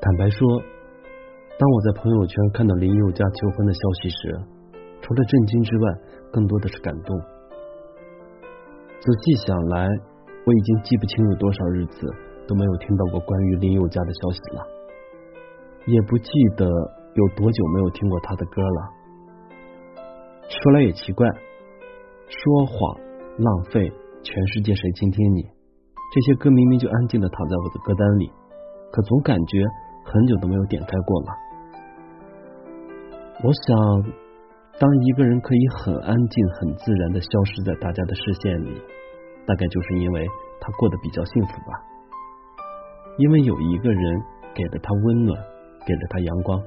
坦白说，当我在朋友圈看到林宥嘉求婚的消息时，除了震惊之外，更多的是感动。仔细想来，我已经记不清有多少日子都没有听到过关于林宥嘉的消息了，也不记得有多久没有听过他的歌了。说来也奇怪，说谎、浪费、全世界谁倾听你，这些歌明明就安静的躺在我的歌单里，可总感觉。很久都没有点开过了。我想，当一个人可以很安静、很自然的消失在大家的视线里，大概就是因为他过得比较幸福吧。因为有一个人给了他温暖，给了他阳光。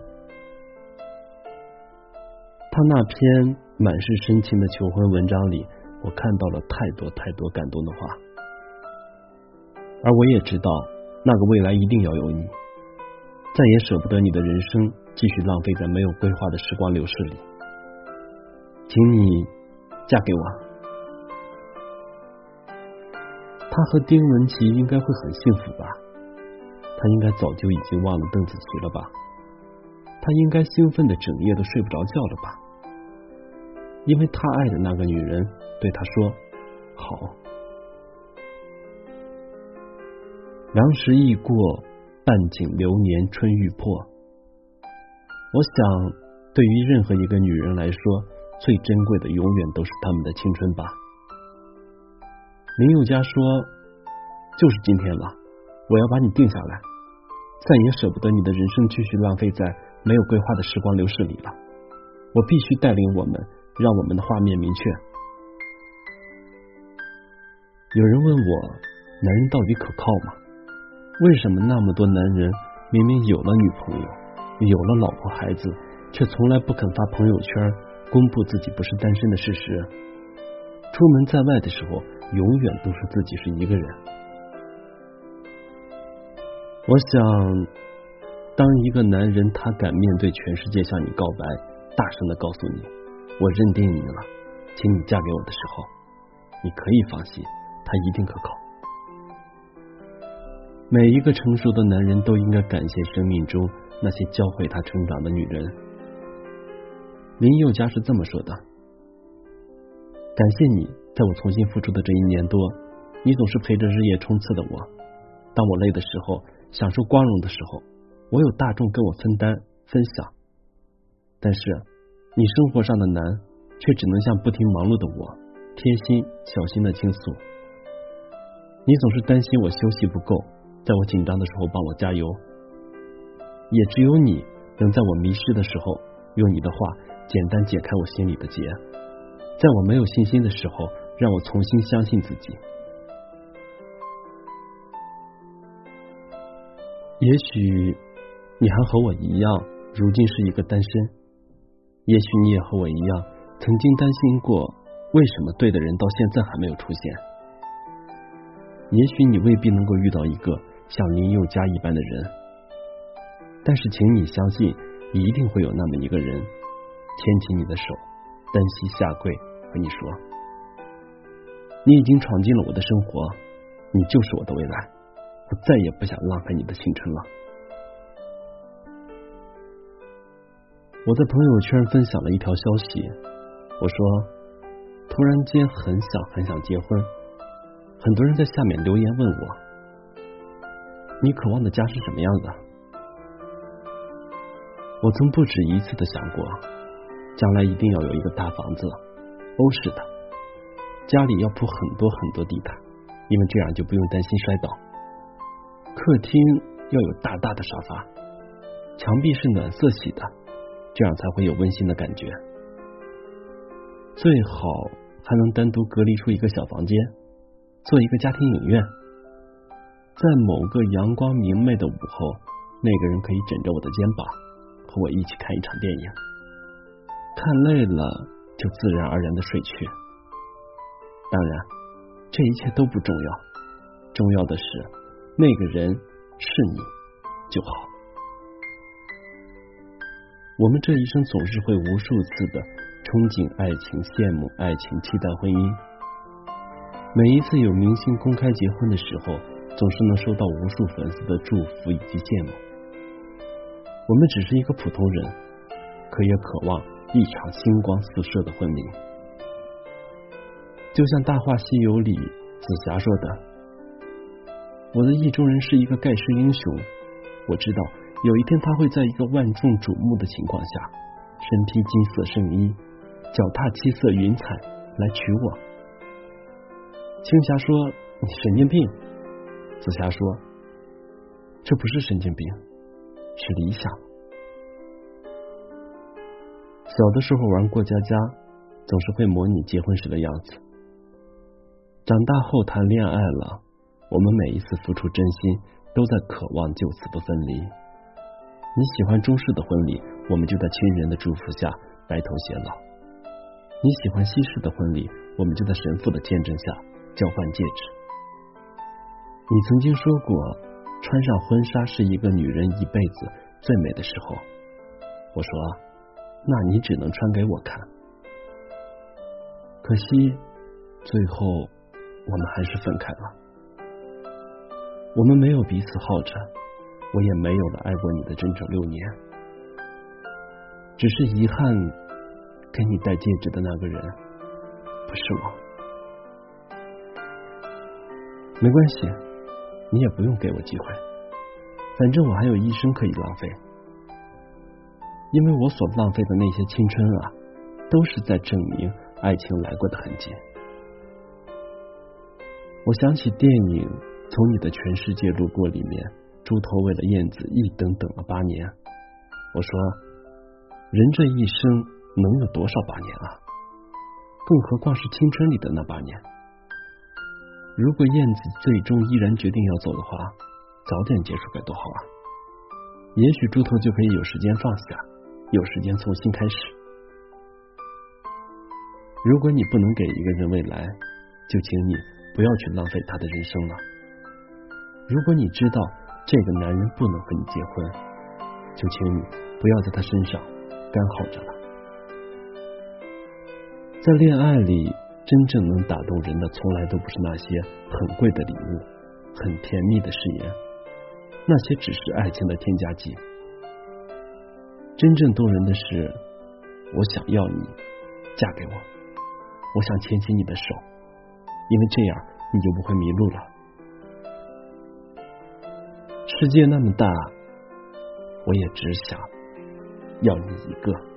他那篇满是深情的求婚文章里，我看到了太多太多感动的话。而我也知道，那个未来一定要有你。再也舍不得你的人生继续浪费在没有规划的时光流逝里，请你嫁给我。他和丁文琪应该会很幸福吧？他应该早就已经忘了邓紫棋了吧？他应该兴奋的整夜都睡不着觉了吧？因为他爱的那个女人对他说：“好。”良时易过。半景流年春欲破，我想，对于任何一个女人来说，最珍贵的永远都是她们的青春吧。林宥嘉说：“就是今天了，我要把你定下来，再也舍不得你的人生继续浪费在没有规划的时光流逝里了。我必须带领我们，让我们的画面明确。”有人问我，男人到底可靠吗？为什么那么多男人明明有了女朋友，有了老婆孩子，却从来不肯发朋友圈公布自己不是单身的事实？出门在外的时候，永远都说自己是一个人。我想，当一个男人他敢面对全世界向你告白，大声的告诉你“我认定你了，请你嫁给我”的时候，你可以放心，他一定可靠。每一个成熟的男人都应该感谢生命中那些教会他成长的女人。林宥嘉是这么说的：“感谢你，在我重新付出的这一年多，你总是陪着日夜冲刺的我。当我累的时候，享受光荣的时候，我有大众跟我分担分享。但是，你生活上的难，却只能向不停忙碌的我贴心小心的倾诉。你总是担心我休息不够。”在我紧张的时候帮我加油，也只有你能在我迷失的时候用你的话简单解开我心里的结，在我没有信心的时候让我重新相信自己。也许你还和我一样，如今是一个单身；也许你也和我一样，曾经担心过为什么对的人到现在还没有出现；也许你未必能够遇到一个。像林宥嘉一般的人，但是，请你相信，一定会有那么一个人，牵起你的手，单膝下跪，和你说：“你已经闯进了我的生活，你就是我的未来，我再也不想浪费你的青春了。”我在朋友圈分享了一条消息，我说：“突然间很想很想结婚。”很多人在下面留言问我。你渴望的家是什么样的？我曾不止一次的想过，将来一定要有一个大房子，欧式的，家里要铺很多很多地毯，因为这样就不用担心摔倒。客厅要有大大的沙发，墙壁是暖色系的，这样才会有温馨的感觉。最好还能单独隔离出一个小房间，做一个家庭影院。在某个阳光明媚的午后，那个人可以枕着我的肩膀，和我一起看一场电影。看累了就自然而然的睡去。当然，这一切都不重要，重要的是那个人是你就好。我们这一生总是会无数次的憧憬爱情、羡慕爱情、期待婚姻。每一次有明星公开结婚的时候。总是能收到无数粉丝的祝福以及羡慕，我们只是一个普通人，可也渴望一场星光四射的婚礼。就像《大话西游》里紫霞说的：“我的意中人是一个盖世英雄，我知道有一天他会在一个万众瞩目的情况下，身披金色圣衣，脚踏七色云彩来娶我。”青霞说：“你神经病。”紫霞说：“这不是神经病，是理想。”小的时候玩过家家，总是会模拟结婚时的样子。长大后谈恋爱了，我们每一次付出真心，都在渴望就此不分离。你喜欢中式的婚礼，我们就在亲人的祝福下白头偕老；你喜欢西式的婚礼，我们就在神父的见证下交换戒指。你曾经说过，穿上婚纱是一个女人一辈子最美的时候。我说，那你只能穿给我看。可惜，最后。我们还是分开了，我们没有彼此耗着，我也没有了爱过你的整整六年，只是遗憾，给你戴戒指的那个人不是我。没关系，你也不用给我机会，反正我还有一生可以浪费，因为我所浪费的那些青春啊，都是在证明爱情来过的痕迹。我想起电影《从你的全世界路过》里面，猪头为了燕子一等等了八年。我说，人这一生能有多少八年啊？更何况是青春里的那八年。如果燕子最终依然决定要走的话，早点结束该多好啊！也许猪头就可以有时间放下，有时间重新开始。如果你不能给一个人未来，就请你。不要去浪费他的人生了。如果你知道这个男人不能和你结婚，就请你不要在他身上干耗着了。在恋爱里，真正能打动人的，从来都不是那些很贵的礼物、很甜蜜的誓言，那些只是爱情的添加剂。真正动人的是，我想要你嫁给我，我想牵起你的手。因为这样，你就不会迷路了。世界那么大，我也只想要你一个。